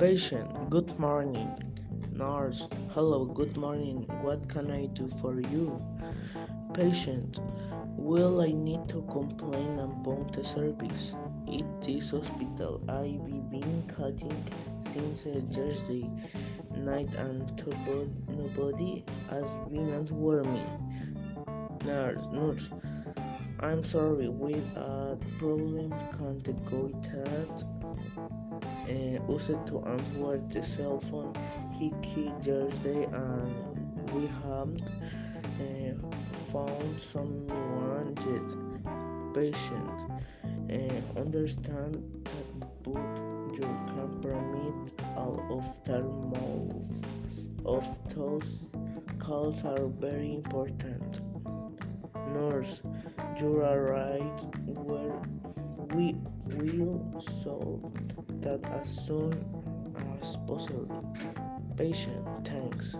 Patient, good morning. Nurse, hello, good morning. What can I do for you? Patient, well, I need to complain about the service. At this hospital, I've been cutting since uh, Thursday night and nobody has been answering me. Nurse, nurse, I'm sorry, we had problem can't go that uh, used to answer the cell phone he killed Thursday and we haven't uh, found someone yet. Patient, uh, understand that both you can permit all of the most of those calls are very important. Nurse, you are right where we will solve that as soon as possible. Patient, thanks.